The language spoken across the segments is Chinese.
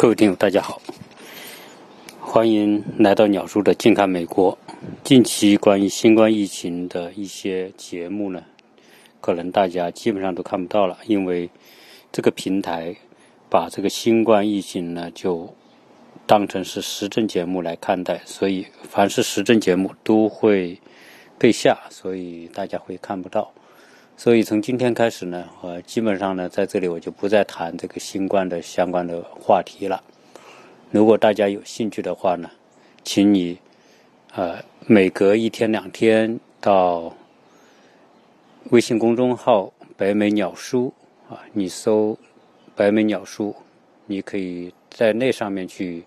各位听友，大家好，欢迎来到鸟叔的健康美国。近期关于新冠疫情的一些节目呢，可能大家基本上都看不到了，因为这个平台把这个新冠疫情呢就当成是时政节目来看待，所以凡是时政节目都会被下，所以大家会看不到。所以从今天开始呢，呃，基本上呢，在这里我就不再谈这个新冠的相关的话题了。如果大家有兴趣的话呢，请你呃每隔一天两天到微信公众号“北美鸟书”啊，你搜“北美鸟书”，你可以在那上面去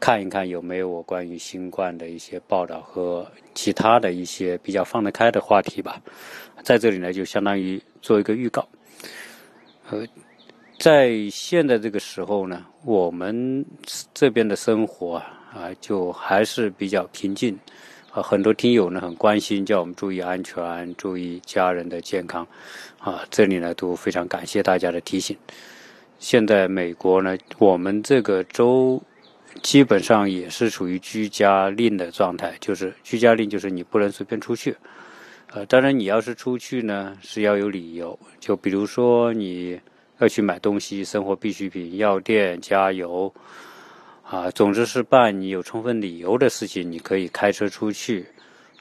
看一看有没有我关于新冠的一些报道和其他的一些比较放得开的话题吧。在这里呢，就相当于做一个预告。呃，在现在这个时候呢，我们这边的生活啊，啊，就还是比较平静。啊，很多听友呢很关心，叫我们注意安全，注意家人的健康。啊，这里呢都非常感谢大家的提醒。现在美国呢，我们这个州基本上也是处于居家令的状态，就是居家令，就是你不能随便出去。呃，当然，你要是出去呢，是要有理由。就比如说，你要去买东西，生活必需品、药店、加油，啊，总之是办你有充分理由的事情，你可以开车出去。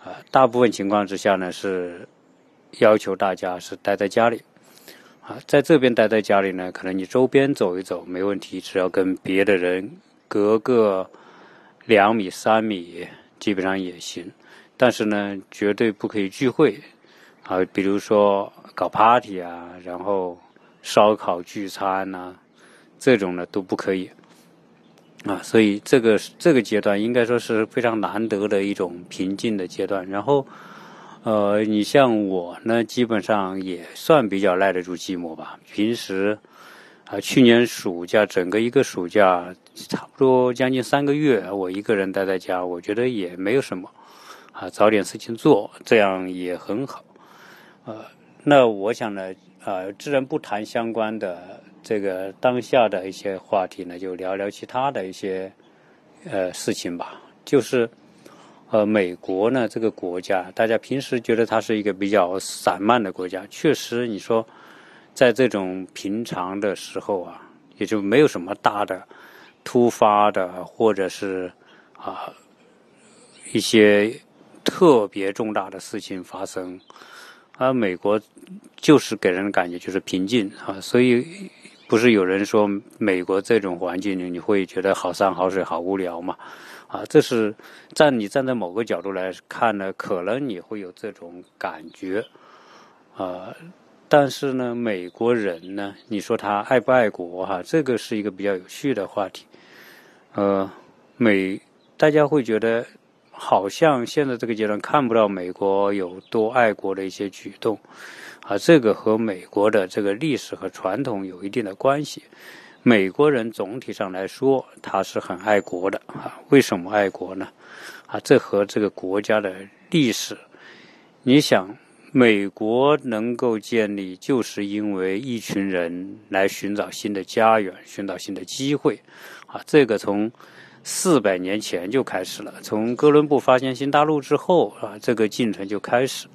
啊，大部分情况之下呢，是要求大家是待在家里。啊，在这边待在家里呢，可能你周边走一走没问题，只要跟别的人隔个两米、三米，基本上也行。但是呢，绝对不可以聚会，啊，比如说搞 party 啊，然后烧烤聚餐呐，这种呢都不可以，啊，所以这个这个阶段应该说是非常难得的一种平静的阶段。然后，呃，你像我呢，基本上也算比较耐得住寂寞吧。平时啊，去年暑假整个一个暑假，差不多将近三个月，我一个人待在家，我觉得也没有什么。啊，找点事情做，这样也很好。呃，那我想呢，呃，自然不谈相关的这个当下的一些话题呢，就聊聊其他的一些呃事情吧。就是，呃，美国呢这个国家，大家平时觉得它是一个比较散漫的国家，确实，你说在这种平常的时候啊，也就没有什么大的突发的，或者是啊一些。特别重大的事情发生，而美国就是给人的感觉就是平静啊，所以不是有人说美国这种环境你会觉得好山好水好无聊嘛？啊，这是站你站在某个角度来看呢，可能你会有这种感觉啊，但是呢，美国人呢，你说他爱不爱国哈？这个是一个比较有趣的话题，呃，美大家会觉得。好像现在这个阶段看不到美国有多爱国的一些举动，啊，这个和美国的这个历史和传统有一定的关系。美国人总体上来说，他是很爱国的啊。为什么爱国呢？啊，这和这个国家的历史，你想，美国能够建立，就是因为一群人来寻找新的家园，寻找新的机会，啊，这个从。四百年前就开始了，从哥伦布发现新大陆之后啊，这个进程就开始，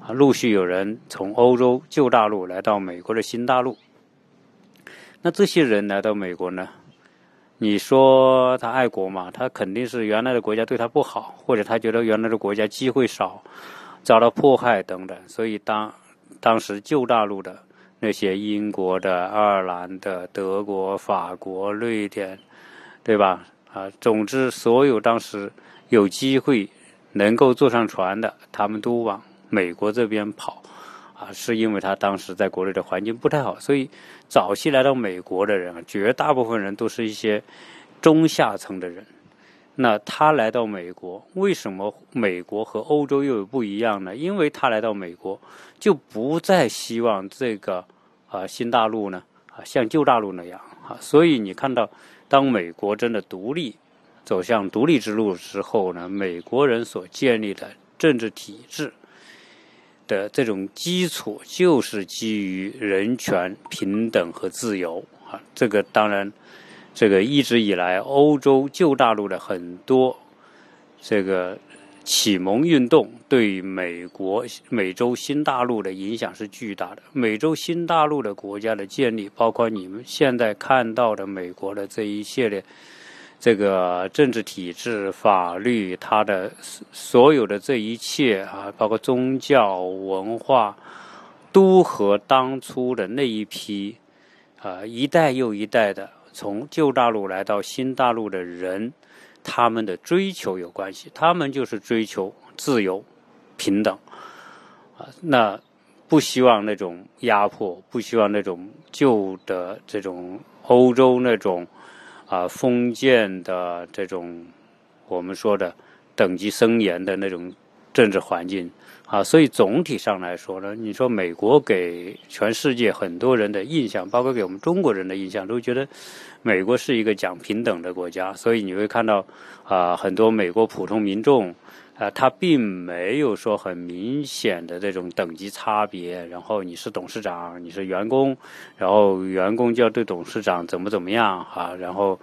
啊，陆续有人从欧洲旧大陆来到美国的新大陆。那这些人来到美国呢？你说他爱国嘛？他肯定是原来的国家对他不好，或者他觉得原来的国家机会少，遭到迫害等等。所以当当时旧大陆的那些英国的、爱尔兰的、德国、法国、瑞典，对吧？啊，总之，所有当时有机会能够坐上船的，他们都往美国这边跑，啊，是因为他当时在国内的环境不太好，所以早期来到美国的人，绝大部分人都是一些中下层的人。那他来到美国，为什么美国和欧洲又有不一样呢？因为他来到美国，就不再希望这个啊新大陆呢啊像旧大陆那样啊，所以你看到。当美国真的独立，走向独立之路之后呢，美国人所建立的政治体制的这种基础，就是基于人权、平等和自由啊。这个当然，这个一直以来欧洲旧大陆的很多这个启蒙运动对美国美洲新大陆的影响是巨大的。美洲新大陆的国家的建立，包括你们现在看到的美国的这一系列。这个政治体制、法律，它的所有的这一切啊，包括宗教、文化，都和当初的那一批啊一代又一代的从旧大陆来到新大陆的人，他们的追求有关系。他们就是追求自由、平等啊，那不希望那种压迫，不希望那种旧的这种欧洲那种。啊，封建的这种我们说的等级森严的那种政治环境啊，所以总体上来说呢，你说美国给全世界很多人的印象，包括给我们中国人的印象，都觉得美国是一个讲平等的国家，所以你会看到啊，很多美国普通民众。啊，他并没有说很明显的这种等级差别，然后你是董事长，你是员工，然后员工就要对董事长怎么怎么样啊，然后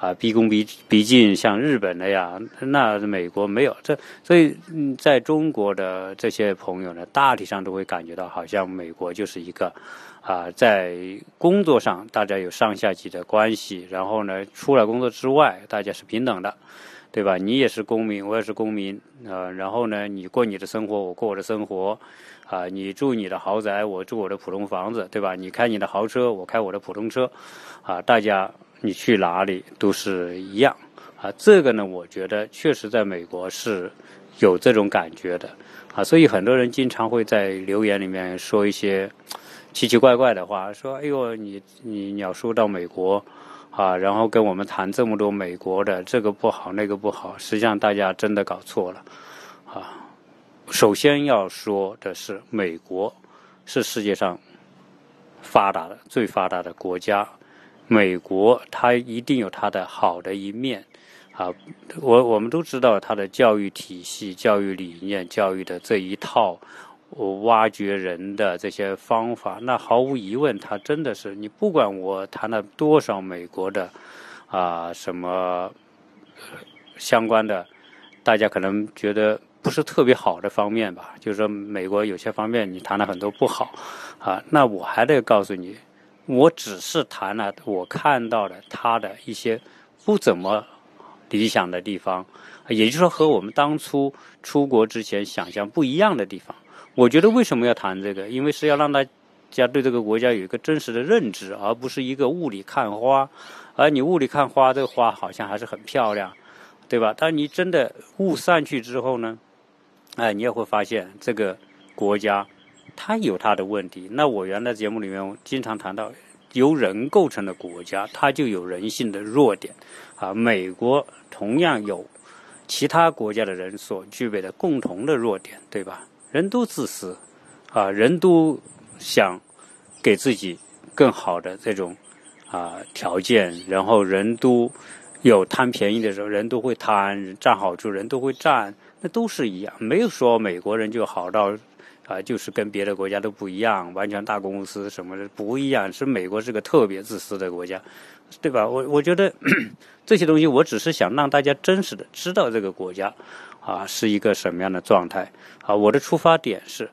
啊毕恭毕毕敬，像日本那样，那美国没有这，所以在中国的这些朋友呢，大体上都会感觉到，好像美国就是一个啊，在工作上大家有上下级的关系，然后呢，出了工作之外，大家是平等的。对吧？你也是公民，我也是公民啊。然后呢，你过你的生活，我过我的生活，啊，你住你的豪宅，我住我的普通房子，对吧？你开你的豪车，我开我的普通车，啊，大家你去哪里都是一样啊。这个呢，我觉得确实在美国是有这种感觉的啊。所以很多人经常会在留言里面说一些奇奇怪怪的话，说：“哎呦，你你鸟叔到美国。”啊，然后跟我们谈这么多美国的这个不好那个不好，实际上大家真的搞错了，啊，首先要说的是，美国是世界上发达的最发达的国家，美国它一定有它的好的一面，啊，我我们都知道它的教育体系、教育理念、教育的这一套。我挖掘人的这些方法，那毫无疑问，它真的是你不管我谈了多少美国的啊什么相关的，大家可能觉得不是特别好的方面吧，就是说美国有些方面你谈了很多不好啊，那我还得告诉你，我只是谈了我看到的他的一些不怎么理想的地方，也就是说和我们当初出国之前想象不一样的地方。我觉得为什么要谈这个？因为是要让大家对这个国家有一个真实的认知，而不是一个雾里看花。而你雾里看花，这个花好像还是很漂亮，对吧？但你真的雾散去之后呢？哎，你也会发现这个国家它有它的问题。那我原来节目里面经常谈到，由人构成的国家，它就有人性的弱点。啊，美国同样有其他国家的人所具备的共同的弱点，对吧？人都自私，啊，人都想给自己更好的这种啊条件，然后人都有贪便宜的时候，人都会贪，占好处人都会占，那都是一样，没有说美国人就好到啊，就是跟别的国家都不一样，完全大公司什么的不一样，是美国是个特别自私的国家，对吧？我我觉得 这些东西，我只是想让大家真实的知道这个国家。啊，是一个什么样的状态？啊，我的出发点是，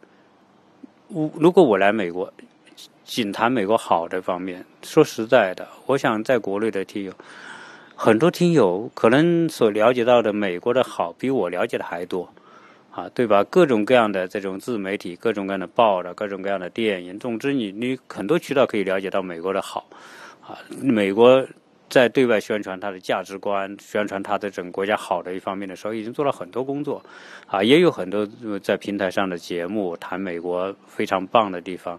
我如果我来美国，仅谈美国好的方面，说实在的，我想在国内的听友，很多听友可能所了解到的美国的好，比我了解的还多，啊，对吧？各种各样的这种自媒体，各种各样的报的，各种各样的电影，总之你你很多渠道可以了解到美国的好，啊，美国。在对外宣传它的价值观，宣传它的整个国家好的一方面的时候，已经做了很多工作，啊，也有很多在平台上的节目谈美国非常棒的地方，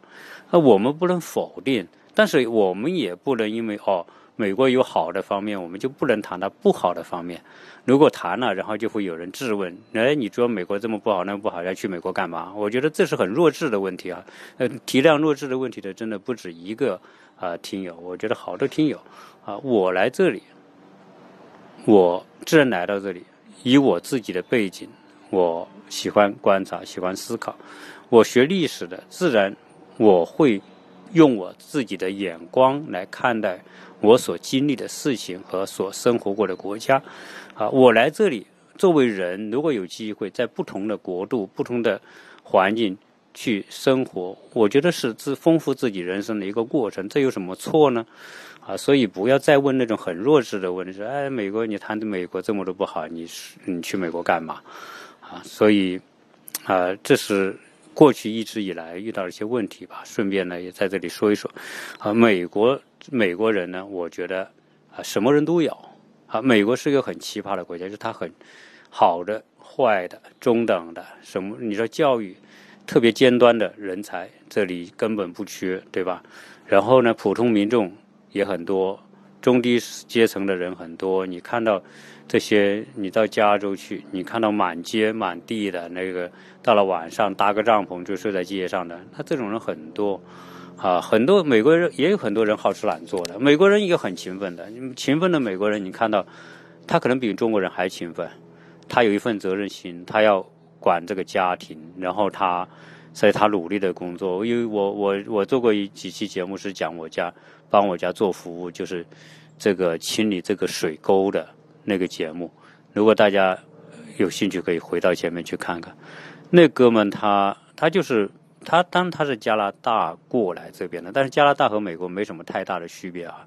那我们不能否定，但是我们也不能因为哦，美国有好的方面，我们就不能谈它不好的方面。如果谈了，然后就会有人质问，哎，你说美国这么不好，那么不好，要去美国干嘛？我觉得这是很弱智的问题啊，呃，体谅弱智的问题的真的不止一个啊，听友，我觉得好多听友。啊，我来这里，我自然来到这里，以我自己的背景，我喜欢观察，喜欢思考。我学历史的，自然我会用我自己的眼光来看待我所经历的事情和所生活过的国家。啊，我来这里作为人，如果有机会在不同的国度、不同的环境去生活，我觉得是自丰富自己人生的一个过程，这有什么错呢？啊，所以不要再问那种很弱智的问题，说，哎，美国，你谈的美国这么多不好，你你去美国干嘛？啊，所以，啊，这是过去一直以来遇到一些问题吧。顺便呢，也在这里说一说，啊，美国美国人呢，我觉得啊，什么人都有。啊，美国是一个很奇葩的国家，就是它很好的、坏的、中等的，什么？你说教育特别尖端的人才，这里根本不缺，对吧？然后呢，普通民众也很多，中低阶层的人很多。你看到这些，你到加州去，你看到满街满地的那个，到了晚上搭个帐篷就睡在街上的，他这种人很多。啊，很多美国人也有很多人好吃懒做的，美国人也很勤奋的。勤奋的美国人，你看到他可能比中国人还勤奋，他有一份责任心，他要管这个家庭，然后他所以他努力的工作。因为我我我做过一几期节目是讲我家帮我家做服务，就是这个清理这个水沟的那个节目。如果大家有兴趣，可以回到前面去看看。那哥们他他就是。他当他是加拿大过来这边的，但是加拿大和美国没什么太大的区别啊，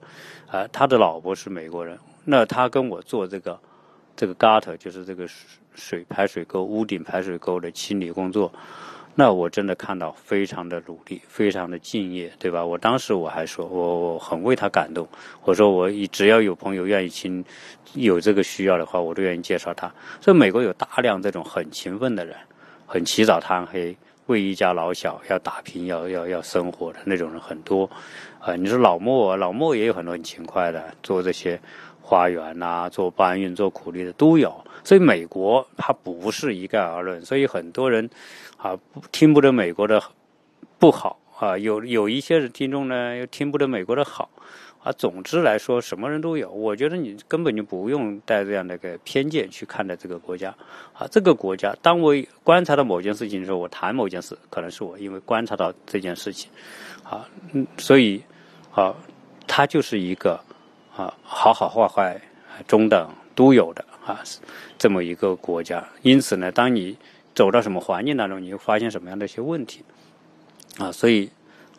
啊，他的老婆是美国人，那他跟我做这个这个 gutter 就是这个水排水沟屋顶排水沟的清理工作，那我真的看到非常的努力，非常的敬业，对吧？我当时我还说我我很为他感动，我说我只要有朋友愿意清，有这个需要的话，我都愿意介绍他。所以美国有大量这种很勤奋的人，很起早贪黑。为一家老小要打拼、要要要生活的那种人很多，啊，你说老莫，老莫也有很多很勤快的，做这些花园呐，做搬运、做苦力的都有。所以美国它不是一概而论，所以很多人啊听不得美国的不好啊，有有一些听众呢又听不得美国的好。啊，总之来说，什么人都有。我觉得你根本就不用带这样的一个偏见去看待这个国家。啊，这个国家，当我观察到某件事情的时候，我谈某件事，可能是我因为观察到这件事情。啊，嗯，所以，啊，它就是一个啊，好好坏坏、中等都有的啊，这么一个国家。因此呢，当你走到什么环境当中，你会发现什么样的一些问题。啊，所以。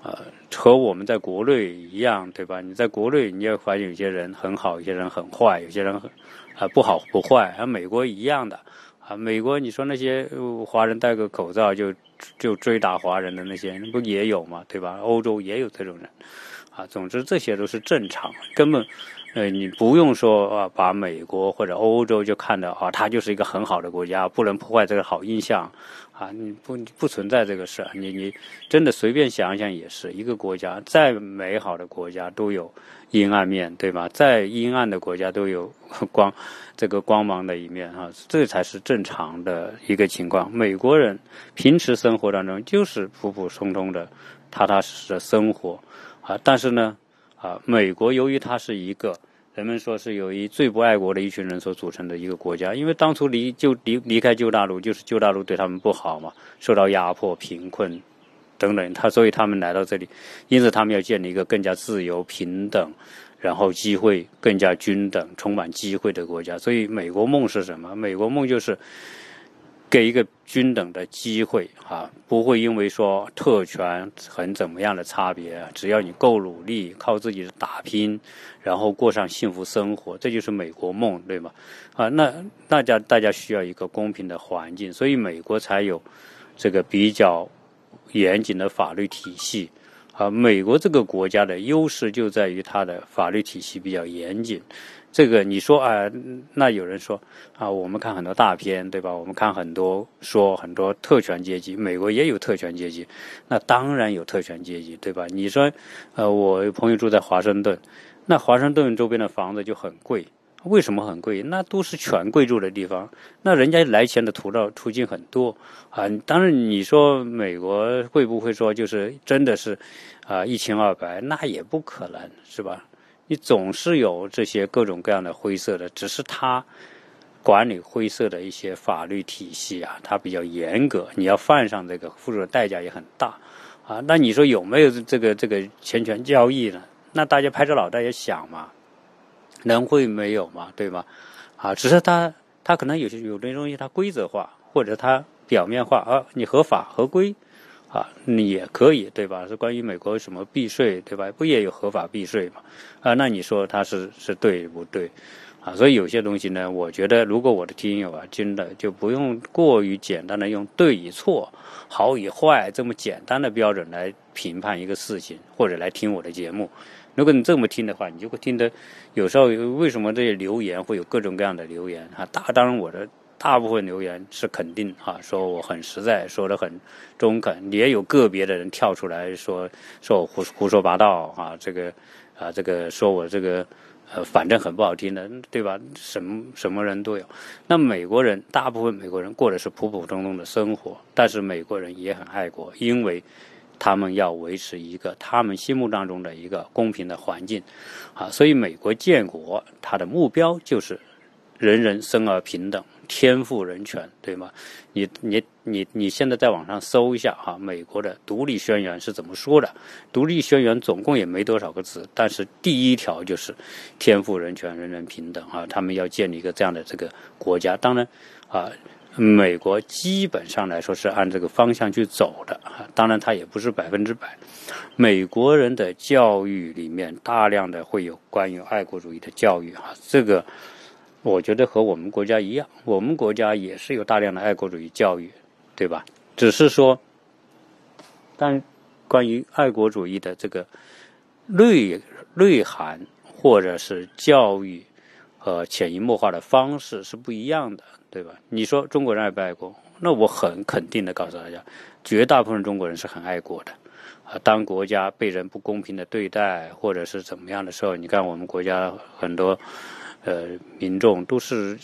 呃，和我们在国内一样，对吧？你在国内，你也发现有些人很好，有些人很坏，有些人很啊不好不坏。而美国一样的啊，美国你说那些华人戴个口罩就就追打华人的那些，不也有吗？对吧？欧洲也有这种人啊。总之，这些都是正常，根本。呃，你不用说啊，把美国或者欧洲就看到啊，它就是一个很好的国家，不能破坏这个好印象，啊，你不不存在这个事。你你真的随便想想也是一个国家，再美好的国家都有阴暗面，对吧？再阴暗的国家都有 光这个光芒的一面啊，这才是正常的一个情况。美国人平时生活当中就是普普通通的、踏踏实实的生活啊，但是呢。啊，美国由于它是一个人们说是由于最不爱国的一群人所组成的一个国家，因为当初离就离离开旧大陆，就是旧大陆对他们不好嘛，受到压迫、贫困等等，他所以他们来到这里，因此他们要建立一个更加自由、平等，然后机会更加均等、充满机会的国家。所以美国梦是什么？美国梦就是。给一个均等的机会啊，不会因为说特权很怎么样的差别，只要你够努力，靠自己的打拼，然后过上幸福生活，这就是美国梦，对吗？啊，那大家大家需要一个公平的环境，所以美国才有这个比较严谨的法律体系。啊，美国这个国家的优势就在于它的法律体系比较严谨。这个你说啊，那有人说啊，我们看很多大片，对吧？我们看很多说很多特权阶级，美国也有特权阶级，那当然有特权阶级，对吧？你说，呃，我朋友住在华盛顿，那华盛顿周边的房子就很贵，为什么很贵？那都是权贵住的地方，那人家来钱的途道途径很多啊。当然你说美国会不会说就是真的是啊一清二白？那也不可能是吧？你总是有这些各种各样的灰色的，只是他管理灰色的一些法律体系啊，它比较严格，你要犯上这个，付出的代价也很大啊，那你说有没有这个这个钱权交易呢？那大家拍着脑袋也想嘛，能会没有嘛，对吧？啊，只是他他可能有些有的东西它规则化，或者它表面化啊，你合法合规啊，你也可以对吧？是关于美国什么避税对吧？不也有合法避税嘛？啊，那你说它是是对不对？啊，所以有些东西呢，我觉得如果我的听友啊，真的就不用过于简单的用对与错、好与坏这么简单的标准来评判一个事情，或者来听我的节目。如果你这么听的话，你就会听得有时候为什么这些留言会有各种各样的留言啊？大当然我的大部分留言是肯定啊，说我很实在，说的很中肯，也有个别的人跳出来说说我胡胡说八道啊，这个啊这个说我这个。呃，反正很不好听的，对吧？什么什么人都有。那美国人，大部分美国人过的是普普通通的生活，但是美国人也很爱国，因为他们要维持一个他们心目当中的一个公平的环境，啊，所以美国建国，它的目标就是人人生而平等。天赋人权，对吗？你你你你现在在网上搜一下哈，美国的独立宣言是怎么说的？独立宣言总共也没多少个字，但是第一条就是天赋人权，人人平等啊！他们要建立一个这样的这个国家。当然啊，美国基本上来说是按这个方向去走的啊。当然，它也不是百分之百。美国人的教育里面大量的会有关于爱国主义的教育啊，这个。我觉得和我们国家一样，我们国家也是有大量的爱国主义教育，对吧？只是说，但关于爱国主义的这个内内涵或者是教育和潜移默化的方式是不一样的，对吧？你说中国人爱不爱国？那我很肯定的告诉大家，绝大部分中国人是很爱国的。啊，当国家被人不公平的对待或者是怎么样的时候，你看我们国家很多。呃，民众都是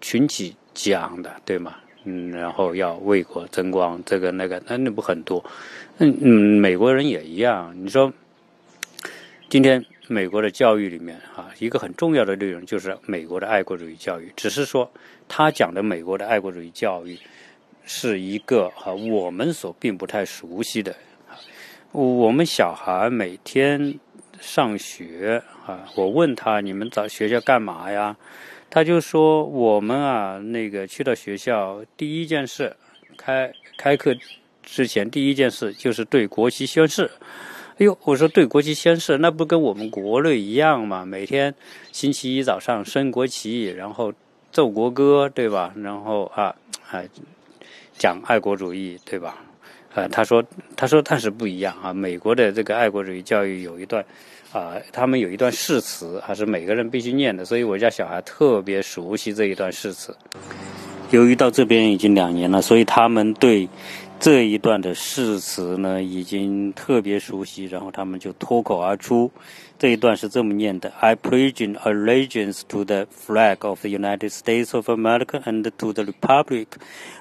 群起讲的，对吗？嗯，然后要为国争光，这个那个，那那不很多？嗯嗯，美国人也一样。你说，今天美国的教育里面啊，一个很重要的内容就是美国的爱国主义教育。只是说，他讲的美国的爱国主义教育是一个啊，我们所并不太熟悉的。我们小孩每天。上学啊，我问他你们找学校干嘛呀？他就说我们啊，那个去到学校第一件事，开开课之前第一件事就是对国旗宣誓。哎呦，我说对国旗宣誓，那不跟我们国内一样吗？每天星期一早上升国旗，然后奏国歌，对吧？然后啊，哎，讲爱国主义，对吧？呃，他说，他说，但是不一样啊。美国的这个爱国主义教育有一段，啊，他们有一段誓词，还是每个人必须念的，所以我家小孩特别熟悉这一段誓词。由于到这边已经两年了，所以他们对这一段的誓词呢，已经特别熟悉，然后他们就脱口而出。这一段是这么念的：I pledge allegiance to the flag of the United States of America and to the republic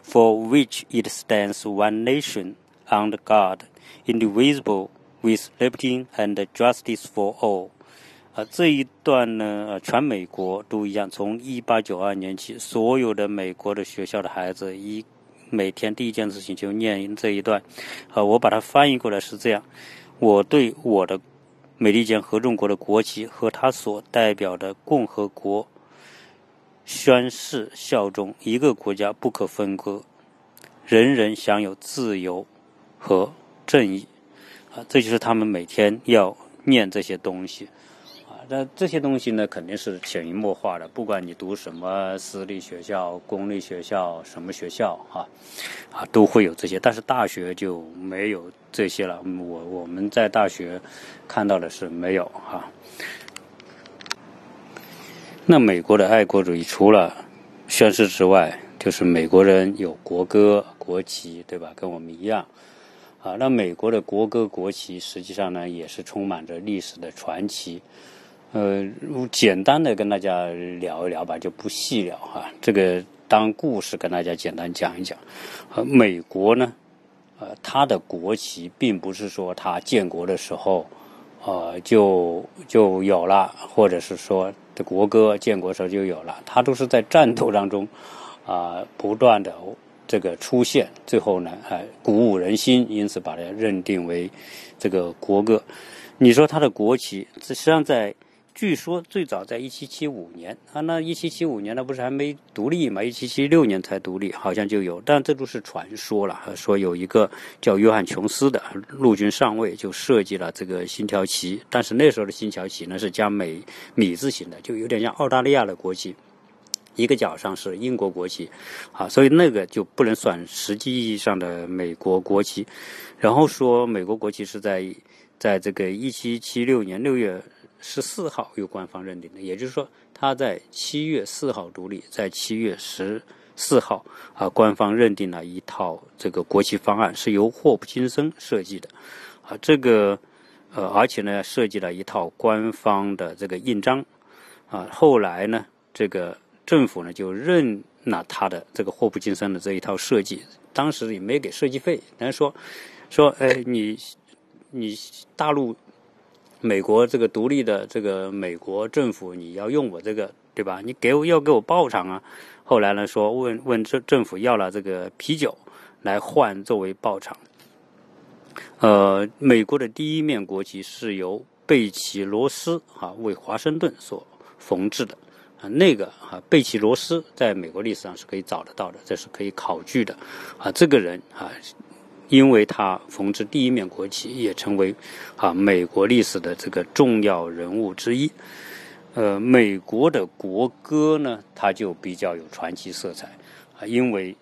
for which it stands one nation. under God, indivisible, with liberty and justice for all。啊，这一段呢，全美国都一样。从一八九二年起，所有的美国的学校的孩子一每天第一件事情就念这一段。啊，我把它翻译过来是这样：我对我的美利坚合众国的国旗和它所代表的共和国宣誓效忠，一个国家不可分割，人人享有自由。和正义，啊，这就是他们每天要念这些东西，那这些东西呢，肯定是潜移默化的。不管你读什么私立学校、公立学校、什么学校，啊，啊，都会有这些。但是大学就没有这些了。我我们在大学看到的是没有啊。那美国的爱国主义除了宣誓之外，就是美国人有国歌、国旗，对吧？跟我们一样。啊，那美国的国歌、国旗实际上呢，也是充满着历史的传奇。呃，简单的跟大家聊一聊吧，就不细聊哈。这个当故事跟大家简单讲一讲。呃，美国呢，呃，它的国旗并不是说它建国的时候，呃，就就有了，或者是说的国歌建国时候就有了，它都是在战斗当中啊，不断的这个出现，最后呢，呃，鼓舞人心，因此把它认定为这个国歌。你说它的国旗，实际上在。据说最早在一七七五年啊，那一七七五年那不是还没独立嘛？一七七六年才独立，好像就有，但这都是传说了。说有一个叫约翰琼斯的陆军上尉就设计了这个星条旗，但是那时候的星条旗呢是加美米字形的，就有点像澳大利亚的国旗，一个角上是英国国旗，啊，所以那个就不能算实际意义上的美国国旗。然后说美国国旗是在在这个一七七六年六月。十四号由官方认定的，也就是说，他在七月四号独立，在七月十四号啊，官方认定了一套这个国旗方案，是由霍普金森设计的，啊，这个呃，而且呢，设计了一套官方的这个印章，啊，后来呢，这个政府呢就认了他的这个霍普金森的这一套设计，当时也没给设计费，人家说说，哎，你你大陆。美国这个独立的这个美国政府，你要用我这个对吧？你给我要给我报偿啊！后来呢，说问问政政府要了这个啤酒来换作为报偿。呃，美国的第一面国旗是由贝奇罗斯啊为华盛顿所缝制的啊，那个啊贝奇罗斯在美国历史上是可以找得到的，这是可以考据的啊，这个人啊。因为他缝制第一面国旗，也成为啊美国历史的这个重要人物之一。呃，美国的国歌呢，它就比较有传奇色彩啊，因为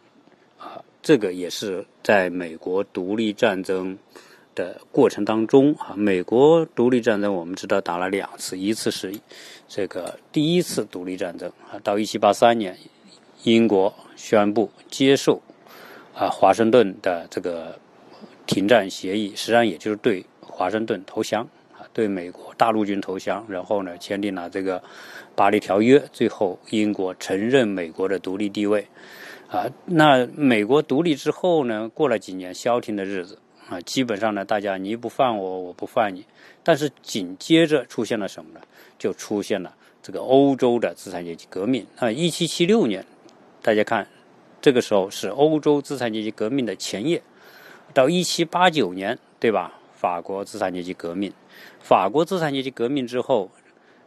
啊这个也是在美国独立战争的过程当中啊，美国独立战争我们知道打了两次，一次是这个第一次独立战争啊，到一七八三年，英国宣布接受。啊，华盛顿的这个停战协议，实际上也就是对华盛顿投降啊，对美国大陆军投降，然后呢，签订了这个巴黎条约，最后英国承认美国的独立地位啊。那美国独立之后呢，过了几年消停的日子啊，基本上呢，大家你不犯我，我不犯你。但是紧接着出现了什么呢？就出现了这个欧洲的资产阶级革命啊。一七七六年，大家看。这个时候是欧洲资产阶级革命的前夜，到一七八九年，对吧？法国资产阶级革命，法国资产阶级革命之后，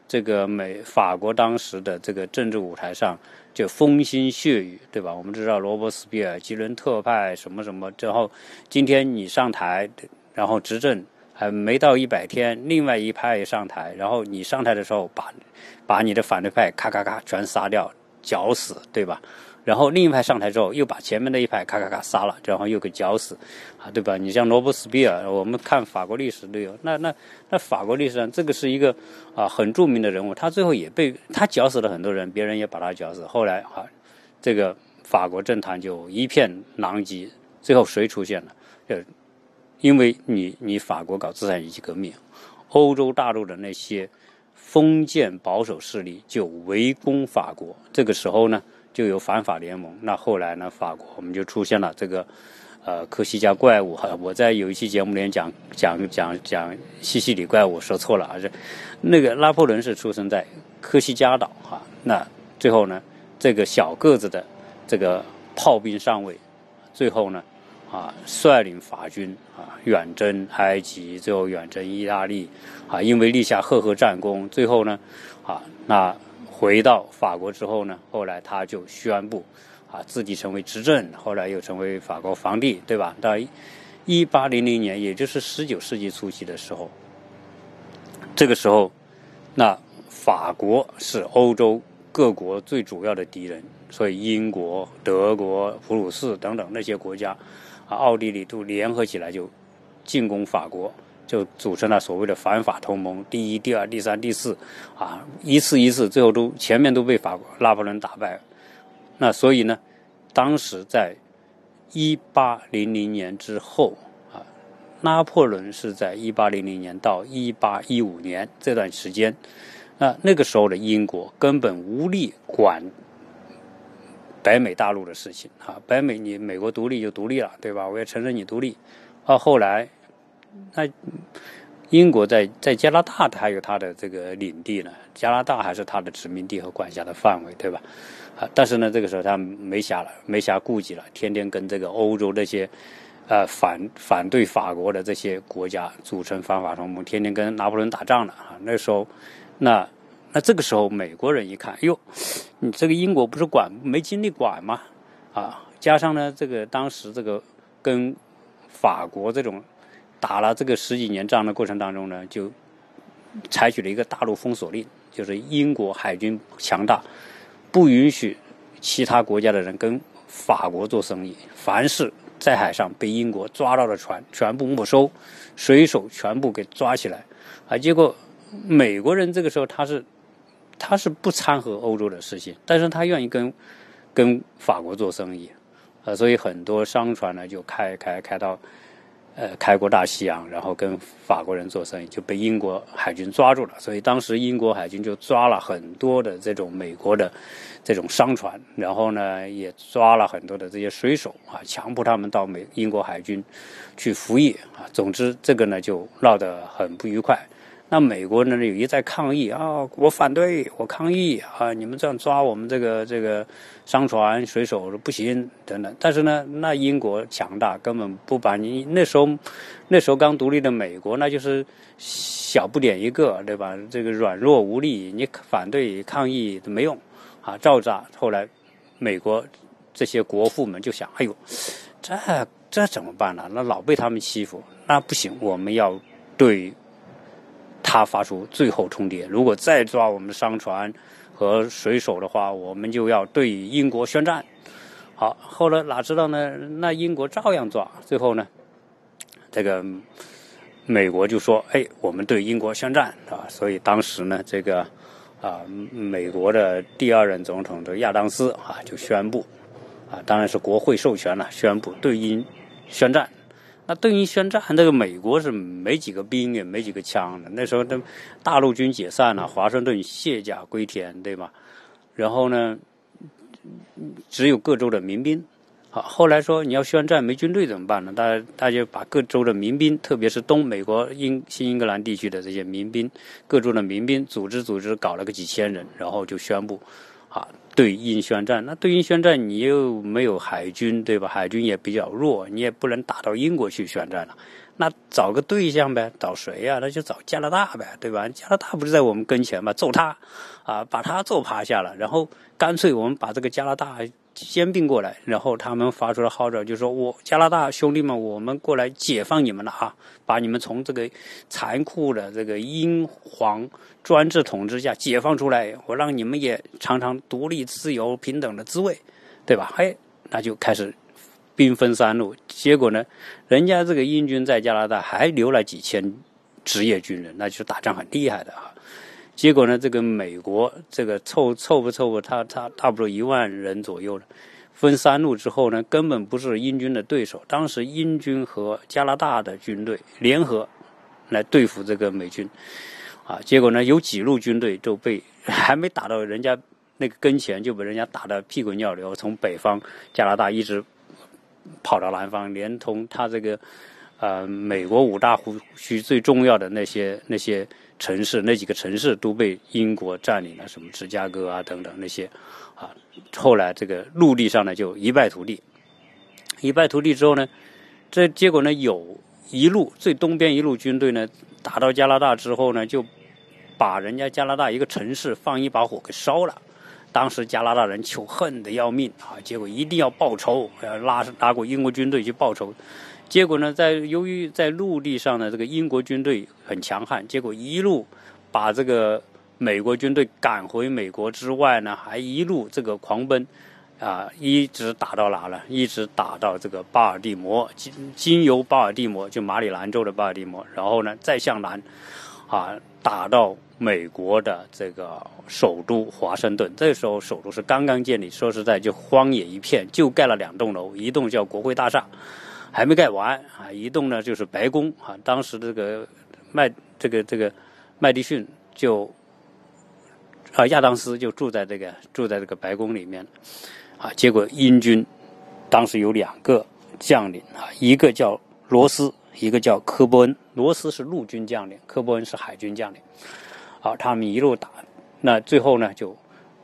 这个美法国当时的这个政治舞台上就风腥血雨，对吧？我们知道罗伯斯庇尔、吉伦特派什么什么之后，今天你上台，然后执政还没到一百天，另外一派上台，然后你上台的时候把把你的反对派咔咔咔全杀掉、绞死，对吧？然后另一派上台之后，又把前面的一派咔咔咔杀了，然后又给绞死，啊，对吧？你像罗伯斯庇尔，我们看法国历史都有。那那那法国历史上，这个是一个啊很著名的人物，他最后也被他绞死了很多人，别人也把他绞死。后来啊，这个法国政坛就一片狼藉。最后谁出现了？呃，因为你你法国搞资产阶级革命，欧洲大陆的那些封建保守势力就围攻法国。这个时候呢？就有反法联盟。那后来呢？法国我们就出现了这个，呃，科西嘉怪物哈。我在有一期节目里面讲讲讲讲西西里怪物，说错了啊！是那个拿破仑是出生在科西嘉岛哈。那最后呢，这个小个子的这个炮兵上尉，最后呢啊，率领法军啊远征埃及，最后远征意大利啊，因为立下赫赫战功，最后呢啊那。回到法国之后呢，后来他就宣布，啊，自己成为执政，后来又成为法国皇帝，对吧？到一八零零年，也就是十九世纪初期的时候，这个时候，那法国是欧洲各国最主要的敌人，所以英国、德国、普鲁士等等那些国家，啊，奥地利都联合起来就进攻法国。就组成了所谓的反法同盟，第一、第二、第三、第四，啊，一次一次，最后都前面都被法国拿破仑打败。那所以呢，当时在一八零零年之后，啊，拿破仑是在一八零零年到一八一五年这段时间，那那个时候的英国根本无力管北美大陆的事情啊，北美你美国独立就独立了，对吧？我也承认你独立，到后来。那英国在在加拿大，它有它的这个领地呢，加拿大还是它的殖民地和管辖的范围，对吧？啊，但是呢，这个时候他没暇了，没暇顾及了，天天跟这个欧洲那些，呃，反反对法国的这些国家组成反法同盟，天天跟拿破仑打仗了啊。那时候，那那这个时候，美国人一看，哟，你这个英国不是管没精力管吗？啊，加上呢，这个当时这个跟法国这种打了这个十几年仗的过程当中呢，就采取了一个大陆封锁令，就是英国海军强大。不允许其他国家的人跟法国做生意。凡是在海上被英国抓到的船，全部没收，水手全部给抓起来。啊，结果美国人这个时候他是他是不掺和欧洲的事情，但是他愿意跟跟法国做生意。啊，所以很多商船呢就开开开到。呃，开过大西洋，然后跟法国人做生意，就被英国海军抓住了。所以当时英国海军就抓了很多的这种美国的这种商船，然后呢，也抓了很多的这些水手啊，强迫他们到美英国海军去服役啊。总之，这个呢就闹得很不愉快。那美国呢有一再抗议啊，我反对，我抗议啊！你们这样抓我们这个这个商船水手不行等等。但是呢，那英国强大，根本不把你那时候那时候刚独立的美国，那就是小不点一个，对吧？这个软弱无力，你反对抗议都没用啊，照炸。后来美国这些国父们就想，哎呦，这这怎么办呢？那老被他们欺负，那不行，我们要对。他发出最后通牒：如果再抓我们的商船和水手的话，我们就要对英国宣战。好，后来哪知道呢？那英国照样抓。最后呢，这个美国就说：“哎，我们对英国宣战啊！”所以当时呢，这个啊，美国的第二任总统的亚当斯啊，就宣布啊，当然是国会授权了，宣布对英宣战。那对英宣战，那个美国是没几个兵也没几个枪的。那时候，大陆军解散了，华盛顿卸甲归田，对吧？然后呢，只有各州的民兵。好，后来说你要宣战，没军队怎么办呢？大大家把各州的民兵，特别是东美国英新英格兰地区的这些民兵，各州的民兵组织组织，搞了个几千人，然后就宣布。啊，对英宣战，那对英宣战，你又没有海军，对吧？海军也比较弱，你也不能打到英国去宣战了。那找个对象呗，找谁呀？那就找加拿大呗，对吧？加拿大不是在我们跟前吗？揍他，啊，把他揍趴下了，然后干脆我们把这个加拿大。兼并过来，然后他们发出了号召，就说我加拿大兄弟们，我们过来解放你们了啊！把你们从这个残酷的这个英皇专制统治下解放出来，我让你们也尝尝独立、自由、平等的滋味，对吧？嘿，那就开始兵分三路。结果呢，人家这个英军在加拿大还留了几千职业军人，那就是打仗很厉害的啊。结果呢，这个美国这个凑凑不凑合，他他差不多一万人左右了，分三路之后呢，根本不是英军的对手。当时英军和加拿大的军队联合来对付这个美军，啊，结果呢，有几路军队都被还没打到人家那个跟前，就被人家打得屁滚尿流，从北方加拿大一直跑到南方，连同他这个呃美国五大湖区最重要的那些那些。城市那几个城市都被英国占领了，什么芝加哥啊等等那些，啊，后来这个陆地上呢就一败涂地，一败涂地之后呢，这结果呢有一路最东边一路军队呢打到加拿大之后呢，就把人家加拿大一个城市放一把火给烧了，当时加拿大人求恨的要命啊，结果一定要报仇，要拉拉过英国军队去报仇。结果呢，在由于在陆地上呢这个英国军队很强悍，结果一路把这个美国军队赶回美国之外呢，还一路这个狂奔，啊，一直打到哪了？一直打到这个巴尔的摩，经经由巴尔的摩，就马里兰州的巴尔的摩，然后呢再向南，啊，打到美国的这个首都华盛顿。这时候首都是刚刚建立，说实在就荒野一片，就盖了两栋楼，一栋叫国会大厦。还没盖完啊！一栋呢就是白宫啊。当时这个麦这个这个麦迪逊就啊亚当斯就住在这个住在这个白宫里面啊。结果英军当时有两个将领啊，一个叫罗斯一个叫科波恩，罗斯是陆军将领，科波恩是海军将领。好，他们一路打，那最后呢就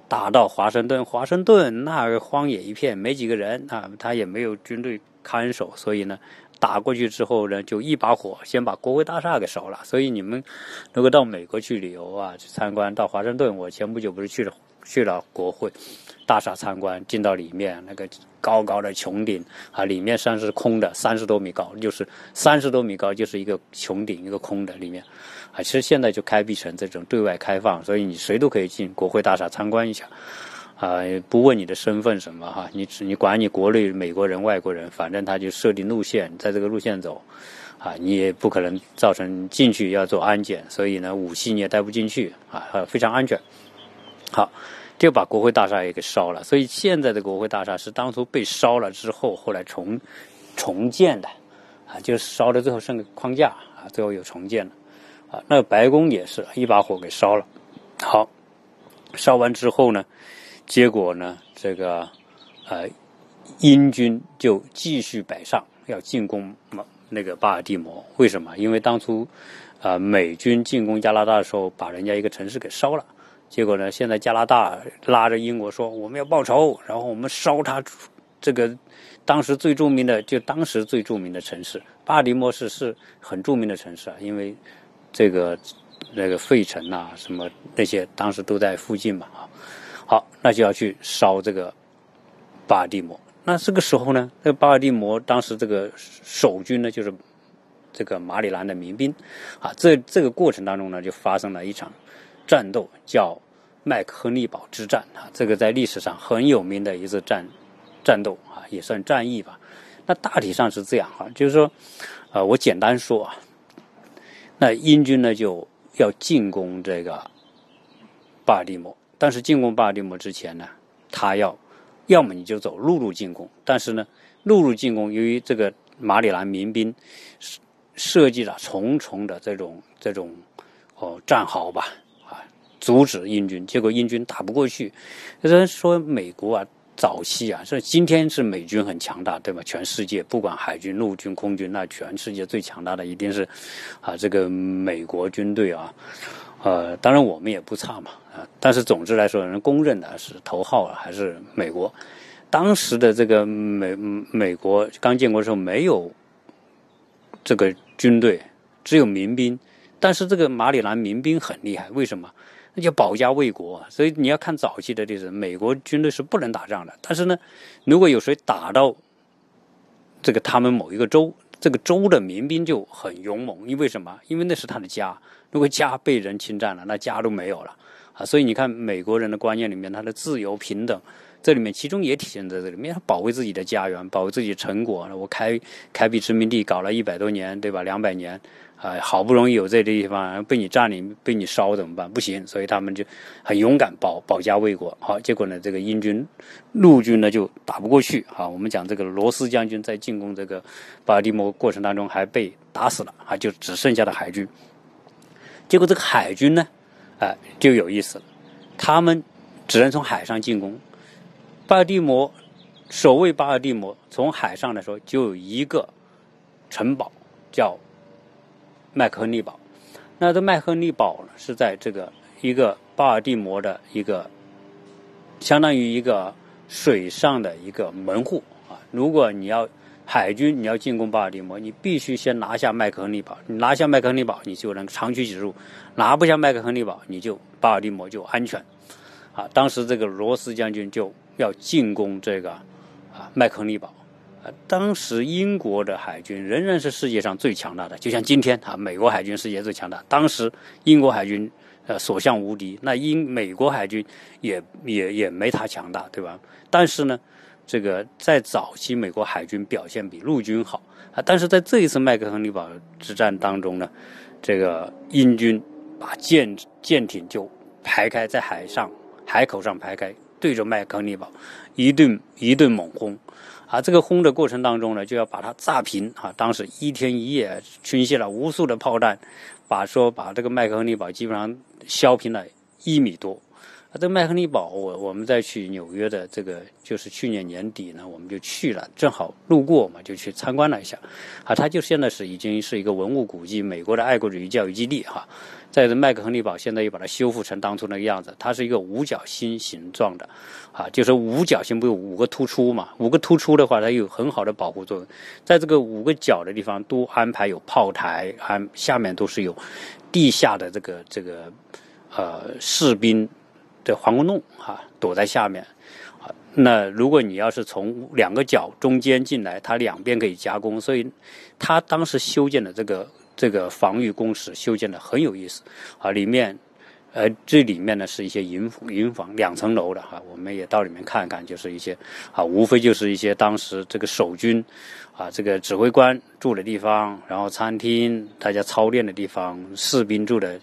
打到华盛顿。华盛顿那个荒野一片，没几个人啊，他也没有军队看守，所以呢。打过去之后呢，就一把火先把国会大厦给烧了。所以你们如果到美国去旅游啊，去参观，到华盛顿，我前不久不是去了去了国会大厦参观，进到里面那个高高的穹顶啊，里面山是空的，三十多米高，就是三十多米高就是一个穹顶，一个空的里面啊。其实现在就开辟成这种对外开放，所以你谁都可以进国会大厦参观一下。啊，不问你的身份什么哈，你只你管你国内美国人、外国人，反正他就设定路线，在这个路线走，啊，你也不可能造成进去要做安检，所以呢，武器你也带不进去啊，非常安全。好，就把国会大厦也给烧了，所以现在的国会大厦是当初被烧了之后，后来重重建的，啊，就烧了最后剩个框架啊，最后又重建了，啊，那白宫也是一把火给烧了。好，烧完之后呢？结果呢，这个呃，英军就继续北上，要进攻那个巴尔的摩。为什么？因为当初啊，美军进攻加拿大的时候，把人家一个城市给烧了。结果呢，现在加拿大拉着英国说，我们要报仇，然后我们烧他这个当时最著名的，就当时最著名的城市巴尔的摩市是很著名的城市啊，因为这个那个费城啊，什么那些当时都在附近嘛啊。好，那就要去烧这个巴尔的摩。那这个时候呢，这个巴尔的摩当时这个守军呢，就是这个马里兰的民兵。啊，这这个过程当中呢，就发生了一场战斗，叫麦克亨利堡之战。啊，这个在历史上很有名的一次战战斗啊，也算战役吧。那大体上是这样啊，就是说，呃，我简单说啊，那英军呢就要进攻这个巴尔的摩。但是进攻巴尔的摩之前呢，他要，要么你就走陆路进攻。但是呢，陆路进攻由于这个马里兰民兵设计了重重的这种这种哦战壕吧，啊，阻止英军。结果英军打不过去。有人说美国啊，早期啊，说今天是美军很强大，对吧？全世界不管海军、陆军、空军，那全世界最强大的一定是啊这个美国军队啊。呃，当然我们也不差嘛，啊，但是总之来说，人公认的是头号还是美国。当时的这个美美国刚建国的时候没有这个军队，只有民兵。但是这个马里兰民兵很厉害，为什么？那叫保家卫国。所以你要看早期的历史，美国军队是不能打仗的。但是呢，如果有谁打到这个他们某一个州，这个州的民兵就很勇猛，因为什么？因为那是他的家。如果家被人侵占了，那家都没有了啊！所以你看，美国人的观念里面，他的自由平等，这里面其中也体现在这里面，他保卫自己的家园，保卫自己的成果。我开开辟殖民地搞了一百多年，对吧？两百年啊，好不容易有这地方被你占领、被你烧怎么办？不行，所以他们就很勇敢，保保家卫国。好，结果呢，这个英军陆军呢就打不过去啊。我们讲这个罗斯将军在进攻这个巴尔的摩过程当中还被打死了啊，就只剩下了海军。结果这个海军呢，啊，就有意思了。他们只能从海上进攻。巴尔的摩守卫巴尔的摩，从海上来说就有一个城堡，叫麦克亨利堡。那这麦克亨利堡呢，是在这个一个巴尔的摩的一个，相当于一个水上的一个门户啊。如果你要海军，你要进攻巴尔的摩，你必须先拿下麦克亨利堡。你拿下麦克亨利堡，你就能长驱直入；拿不下麦克亨利堡，你就巴尔的摩就安全。啊，当时这个罗斯将军就要进攻这个啊麦克亨利堡。当时英国的海军仍然是世界上最强大的，就像今天啊，美国海军世界最强大。当时英国海军呃所向无敌，那英美国海军也也也没他强大，对吧？但是呢。这个在早期，美国海军表现比陆军好啊，但是在这一次麦克亨利堡之战当中呢，这个英军把舰舰艇就排开在海上海口上排开，对着麦克亨利堡一顿一顿猛轰啊！这个轰的过程当中呢，就要把它炸平啊！当时一天一夜倾泻了无数的炮弹，把说把这个麦克亨利堡基本上削平了一米多。这个麦克利堡，我我们再去纽约的这个，就是去年年底呢，我们就去了，正好路过嘛，就去参观了一下。啊，它就现在是已经是一个文物古迹，美国的爱国主义教育基地哈。在这麦克亨利堡，现在又把它修复成当初那个样子，它是一个五角星形状的，啊，就是五角星不有五个突出嘛？五个突出的话，它有很好的保护作用。在这个五个角的地方都安排有炮台，安下面都是有地下的这个这个呃士兵的防空洞哈，躲在下面。啊，那如果你要是从两个角中间进来，它两边可以加工，所以它当时修建的这个。这个防御工事修建的很有意思，啊，里面，呃，这里面呢是一些营营房，两层楼的哈，我们也到里面看看，就是一些，啊，无非就是一些当时这个守军，啊，这个指挥官住的地方，然后餐厅，大家操练的地方，士兵住的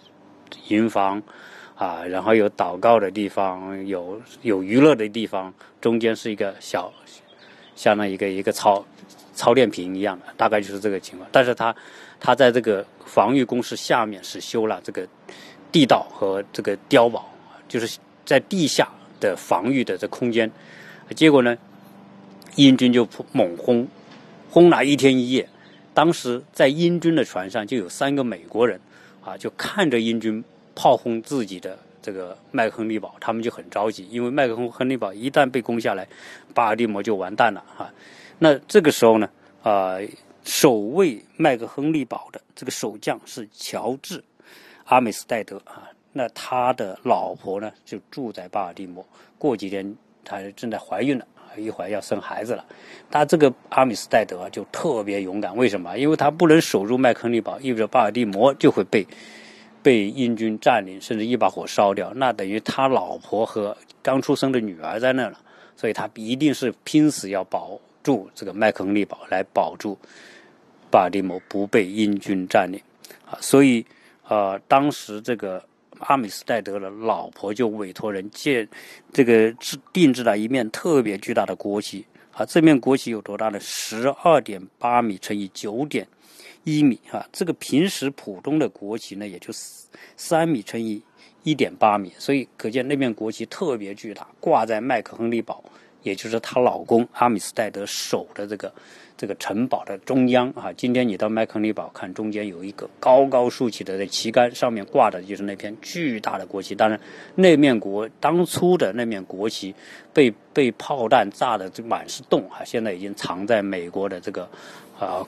营房，啊，然后有祷告的地方，有有娱乐的地方，中间是一个小，相当于一个一个操操练坪一样的，大概就是这个情况，但是他。他在这个防御工事下面是修了这个地道和这个碉堡，就是在地下的防御的这空间。结果呢，英军就猛轰，轰了一天一夜。当时在英军的船上就有三个美国人啊，就看着英军炮轰自己的这个麦克亨利堡，他们就很着急，因为麦克亨利堡一旦被攻下来，巴尔的摩就完蛋了啊。那这个时候呢，啊。守卫麦克亨利堡的这个守将是乔治·阿米斯戴德啊，那他的老婆呢就住在巴尔的摩。过几天她正在怀孕了，一会儿要生孩子了。他这个阿米斯戴德就特别勇敢，为什么？因为他不能守住麦克亨利堡，意味着巴尔的摩就会被被英军占领，甚至一把火烧掉。那等于他老婆和刚出生的女儿在那了，所以他一定是拼死要保住这个麦克亨利堡，来保住。巴尔的摩不被英军占领，啊，所以，呃，当时这个阿米斯戴德的老婆就委托人建这个制定制了一面特别巨大的国旗，啊，这面国旗有多大呢？十二点八米乘以九点一米，啊，这个平时普通的国旗呢，也就三米乘以一点八米，所以可见那面国旗特别巨大，挂在麦克亨利堡，也就是她老公阿米斯戴德守的这个。这个城堡的中央啊，今天你到麦克亨利堡看，中间有一个高高竖起的旗杆，上面挂的就是那片巨大的国旗。当然，那面国当初的那面国旗被被炮弹炸的这满是洞啊，现在已经藏在美国的这个啊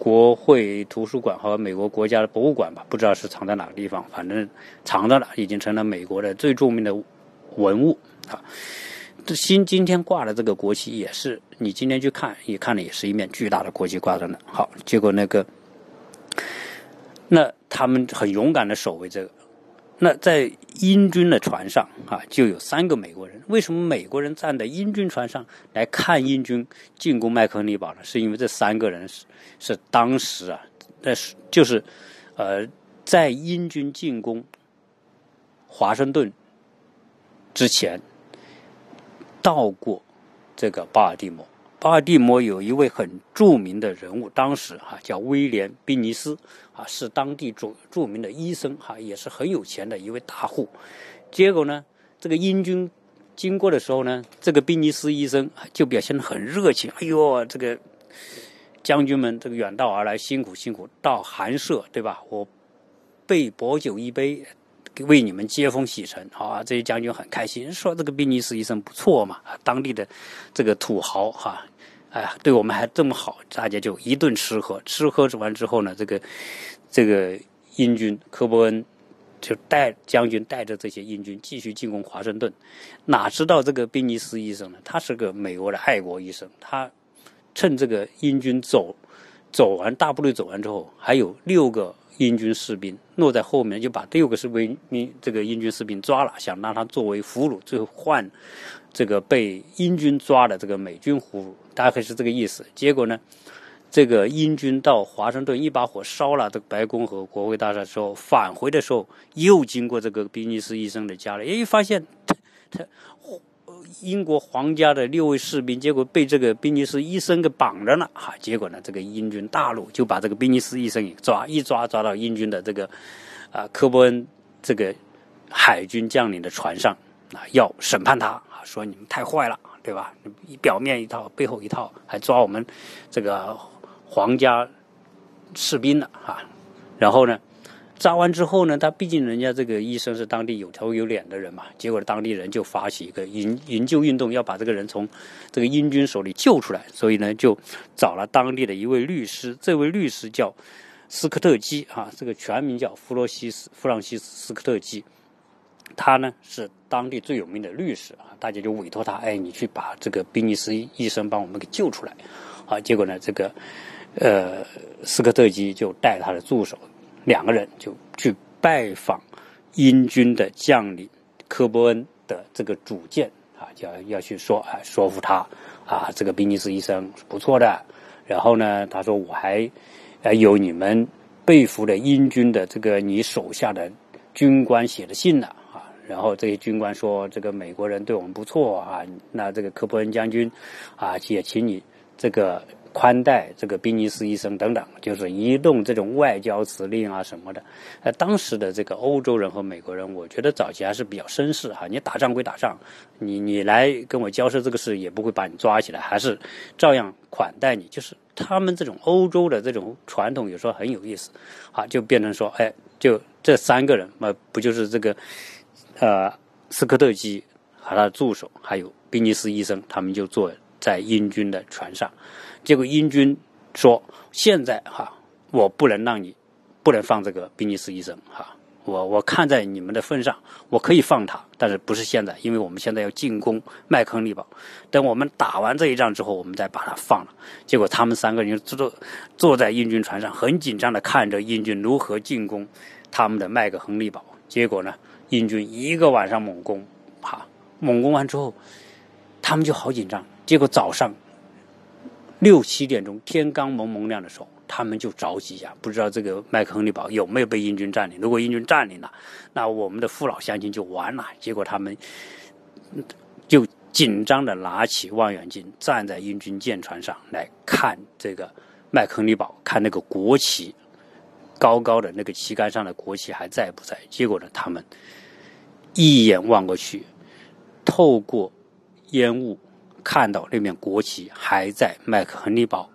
国会图书馆和美国国家的博物馆吧，不知道是藏在哪个地方，反正藏着了，已经成了美国的最著名的文物啊。这新今天挂的这个国旗也是，你今天去看，一看了也是一面巨大的国旗挂在那。好，结果那个，那他们很勇敢的守卫这个。那在英军的船上啊，就有三个美国人。为什么美国人站在英军船上来看英军进攻麦克利堡呢？是因为这三个人是是当时啊，那是就是呃，在英军进攻华盛顿之前。到过这个巴尔的摩，巴尔的摩有一位很著名的人物，当时哈叫威廉·宾尼斯，啊是当地著著名的医生，哈也是很有钱的一位大户。结果呢，这个英军经过的时候呢，这个宾尼斯医生就表现得很热情，哎呦，这个将军们这个远道而来，辛苦辛苦，到寒舍对吧？我备薄酒一杯。为你们接风洗尘啊！这些将军很开心，说这个宾尼斯医生不错嘛，当地的这个土豪哈，哎，对我们还这么好，大家就一顿吃喝。吃喝完之后呢，这个这个英军科伯恩就带将军带着这些英军继续进攻华盛顿。哪知道这个宾尼斯医生呢？他是个美国的爱国医生，他趁这个英军走走完大部队走完之后，还有六个。英军士兵落在后面，就把六个士兵这个英军士兵抓了，想让他作为俘虏，最后换这个被英军抓的这个美军俘虏，大概是这个意思。结果呢，这个英军到华盛顿一把火烧了这个白宫和国会大厦之后，返回的时候又经过这个宾尼斯医生的家里，哎，发现他他。英国皇家的六位士兵，结果被这个宾尼斯医生给绑着了哈。结果呢，这个英军大怒，就把这个宾尼斯医生给抓，一抓抓到英军的这个啊科伯恩这个海军将领的船上啊，要审判他啊，说你们太坏了，对吧？表面一套，背后一套，还抓我们这个皇家士兵呢啊。然后呢，抓完之后呢，他毕竟人家这个医生是当地有头有脸的人嘛，结果当地人就发起一个营营救运动，要把这个人从这个英军手里救出来，所以呢，就找了当地的一位律师，这位律师叫。斯科特基啊，这个全名叫弗罗西斯·弗朗西斯·斯科特基，他呢是当地最有名的律师啊，大家就委托他，哎，你去把这个宾尼斯医生帮我们给救出来，啊，结果呢，这个呃斯科特基就带他的助手两个人就去拜访英军的将领科波恩的这个主见啊，要要去说啊，说服他啊，这个宾尼斯医生是不错的，然后呢，他说我还。呃，有你们被俘的英军的这个你手下的军官写的信呢啊，然后这些军官说这个美国人对我们不错啊，那这个科波恩将军啊也请你这个。宽待这个宾尼斯医生等等，就是移动这种外交辞令啊什么的。呃，当时的这个欧洲人和美国人，我觉得早期还是比较绅士哈。你打仗归打仗，你你来跟我交涉这个事，也不会把你抓起来，还是照样款待你。就是他们这种欧洲的这种传统，有时候很有意思。好，就变成说，哎，就这三个人嘛，不就是这个呃斯科特基和他的助手，还有宾尼斯医生，他们就坐在英军的船上。结果英军说：“现在哈，我不能让你，不能放这个宾尼斯医生哈。我我看在你们的份上，我可以放他，但是不是现在，因为我们现在要进攻麦克利堡。等我们打完这一仗之后，我们再把他放了。结果他们三个人坐坐在英军船上，很紧张的看着英军如何进攻他们的麦克亨利堡。结果呢，英军一个晚上猛攻，哈，猛攻完之后，他们就好紧张。结果早上。”六七点钟，天刚蒙蒙亮的时候，他们就着急呀，不知道这个麦克亨利堡有没有被英军占领。如果英军占领了，那我们的父老乡亲就完了。结果他们就紧张的拿起望远镜，站在英军舰船上来看这个麦克亨利堡，看那个国旗高高的那个旗杆上的国旗还在不在？结果呢，他们一眼望过去，透过烟雾。看到那面国旗还在麦克亨利堡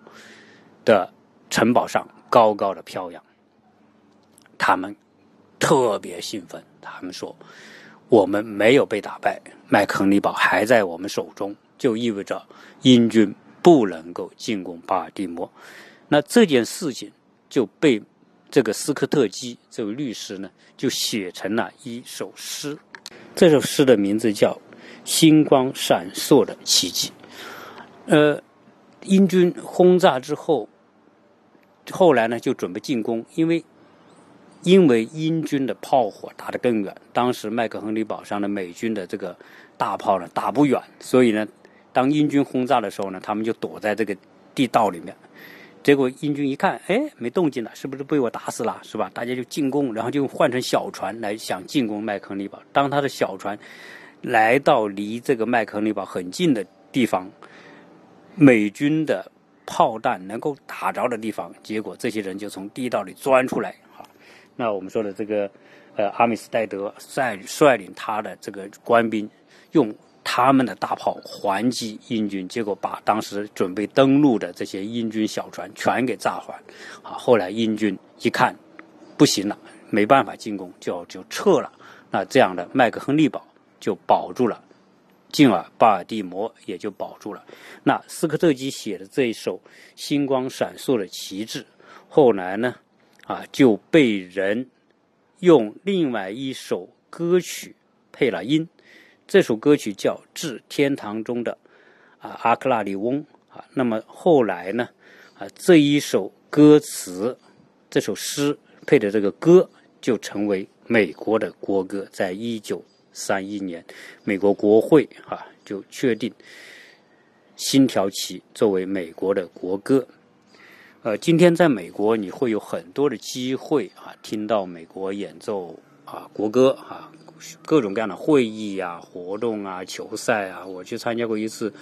的城堡上高高的飘扬，他们特别兴奋。他们说：“我们没有被打败，麦克亨利堡还在我们手中，就意味着英军不能够进攻巴尔的摩。”那这件事情就被这个斯科特基这位律师呢，就写成了一首诗。这首诗的名字叫。星光闪烁的奇迹。呃，英军轰炸之后，后来呢就准备进攻，因为因为英军的炮火打得更远，当时麦克亨利堡上的美军的这个大炮呢打不远，所以呢，当英军轰炸的时候呢，他们就躲在这个地道里面。结果英军一看，哎，没动静了，是不是被我打死了？是吧？大家就进攻，然后就换成小船来想进攻麦克亨利堡。当他的小船。来到离这个麦克亨利堡很近的地方，美军的炮弹能够打着的地方，结果这些人就从地道里钻出来。哈，那我们说的这个，呃，阿米斯戴德率率领他的这个官兵，用他们的大炮还击英军，结果把当时准备登陆的这些英军小船全给炸坏。啊，后来英军一看不行了，没办法进攻，就就撤了。那这样的麦克亨利堡。就保住了，进而巴尔的摩也就保住了。那斯科特基写的这一首星光闪烁的旗帜，后来呢，啊就被人用另外一首歌曲配了音。这首歌曲叫《致天堂中的啊阿克拉里翁》啊。那么后来呢，啊这一首歌词，这首诗配的这个歌就成为美国的国歌，在一九。三一年，美国国会啊就确定《星条旗》作为美国的国歌。呃，今天在美国你会有很多的机会啊，听到美国演奏啊国歌啊，各种各样的会议啊、活动啊、球赛啊。我去参加过一次，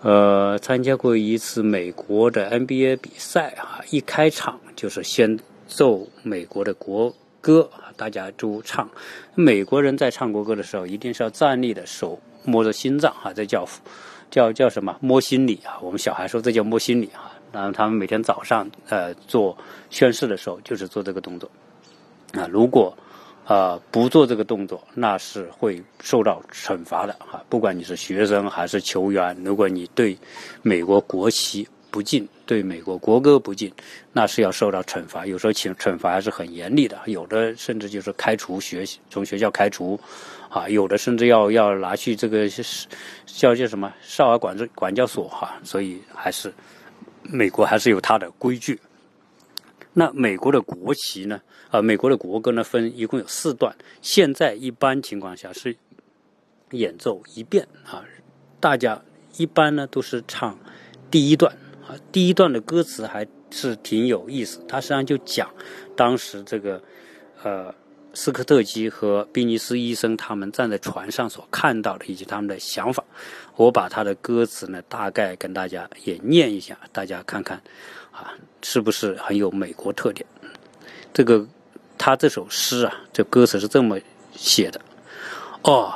呃，参加过一次美国的 NBA 比赛啊，一开场就是先奏美国的国。歌，大家都唱。美国人在唱国歌的时候，一定是要站立的，手摸着心脏啊，这叫叫叫什么？摸心里啊。我们小孩说这叫摸心里啊。然后他们每天早上呃做宣誓的时候，就是做这个动作啊。如果啊不做这个动作，那是会受到惩罚的啊。不管你是学生还是球员，如果你对美国国旗。不敬对美国国歌不敬，那是要受到惩罚。有时候惩惩罚还是很严厉的，有的甚至就是开除学从学校开除，啊，有的甚至要要拿去这个叫叫什么少儿管制管教所哈。所以还是美国还是有它的规矩。那美国的国旗呢？啊，美国的国歌呢分一共有四段，现在一般情况下是演奏一遍啊，大家一般呢都是唱第一段。啊，第一段的歌词还是挺有意思。他实际上就讲当时这个呃斯科特基和宾尼斯医生他们站在船上所看到的以及他们的想法。我把他的歌词呢大概跟大家也念一下，大家看看啊是不是很有美国特点？这个他这首诗啊，这歌词是这么写的：哦，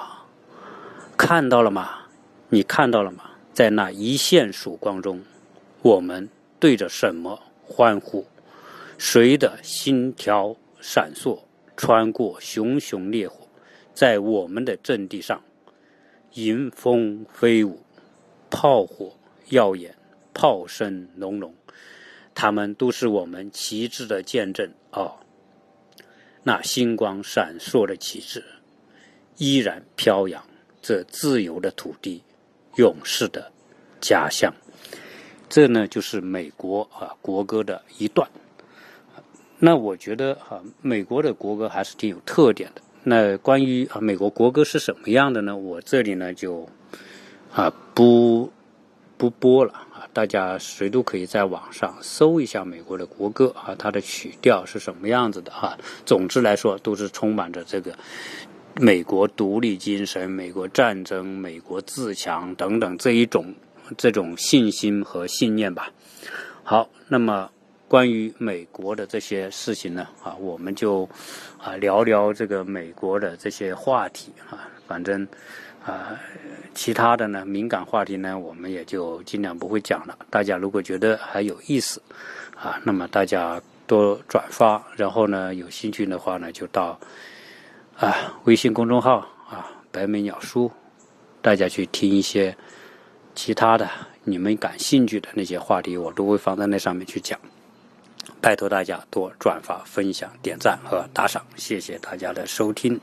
看到了吗？你看到了吗？在那一线曙光中。我们对着什么欢呼？谁的心跳闪烁，穿过熊熊烈火，在我们的阵地上，迎风飞舞，炮火耀眼，炮声隆隆，他们都是我们旗帜的见证啊！那星光闪烁的旗帜，依然飘扬这自由的土地，勇士的家乡。这呢就是美国啊国歌的一段，那我觉得哈美国的国歌还是挺有特点的。那关于啊美国国歌是什么样的呢？我这里呢就啊不不播了啊，大家谁都可以在网上搜一下美国的国歌啊，它的曲调是什么样子的哈。总之来说，都是充满着这个美国独立精神、美国战争、美国自强等等这一种。这种信心和信念吧。好，那么关于美国的这些事情呢，啊，我们就啊聊聊这个美国的这些话题啊。反正啊，其他的呢，敏感话题呢，我们也就尽量不会讲了。大家如果觉得还有意思啊，那么大家多转发，然后呢，有兴趣的话呢，就到啊微信公众号啊白眉鸟书，大家去听一些。其他的你们感兴趣的那些话题，我都会放在那上面去讲。拜托大家多转发、分享、点赞和打赏，谢谢大家的收听。